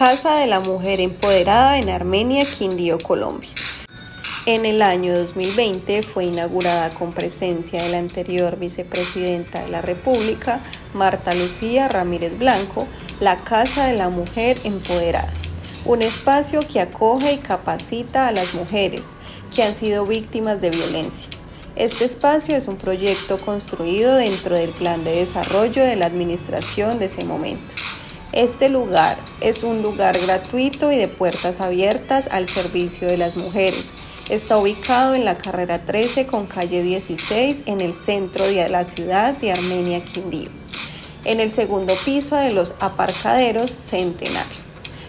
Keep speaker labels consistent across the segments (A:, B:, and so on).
A: Casa de la Mujer Empoderada en Armenia, Quindío, Colombia. En el año 2020 fue inaugurada con presencia de la anterior vicepresidenta de la República, Marta Lucía Ramírez Blanco, la Casa de la Mujer Empoderada, un espacio que acoge y capacita a las mujeres que han sido víctimas de violencia. Este espacio es un proyecto construido dentro del plan de desarrollo de la administración de ese momento. Este lugar es un lugar gratuito y de puertas abiertas al servicio de las mujeres. Está ubicado en la carrera 13 con calle 16 en el centro de la ciudad de Armenia, Quindío, en el segundo piso de los aparcaderos Centenario.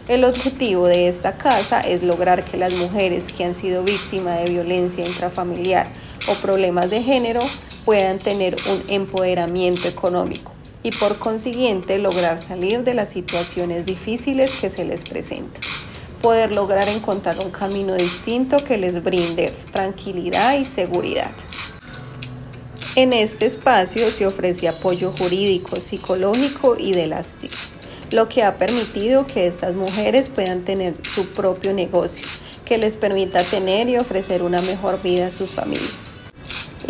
A: El objetivo de esta casa es lograr que las mujeres que han sido víctimas de violencia intrafamiliar o problemas de género puedan tener un empoderamiento económico y por consiguiente lograr salir de las situaciones difíciles que se les presentan. Poder lograr encontrar un camino distinto que les brinde tranquilidad y seguridad. En este espacio se ofrece apoyo jurídico, psicológico y de elástico, lo que ha permitido que estas mujeres puedan tener su propio negocio, que les permita tener y ofrecer una mejor vida a sus familias.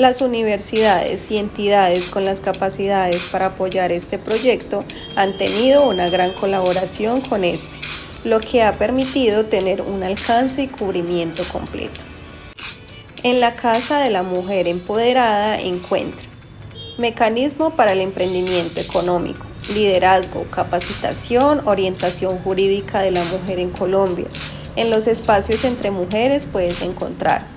A: Las universidades y entidades con las capacidades para apoyar este proyecto han tenido una gran colaboración con este, lo que ha permitido tener un alcance y cubrimiento completo. En la Casa de la Mujer Empoderada encuentra mecanismo para el emprendimiento económico, liderazgo, capacitación, orientación jurídica de la mujer en Colombia. En los espacios entre mujeres puedes encontrar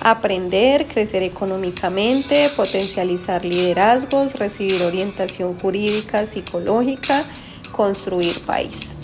A: aprender, crecer económicamente, potencializar liderazgos, recibir orientación jurídica, psicológica, construir país.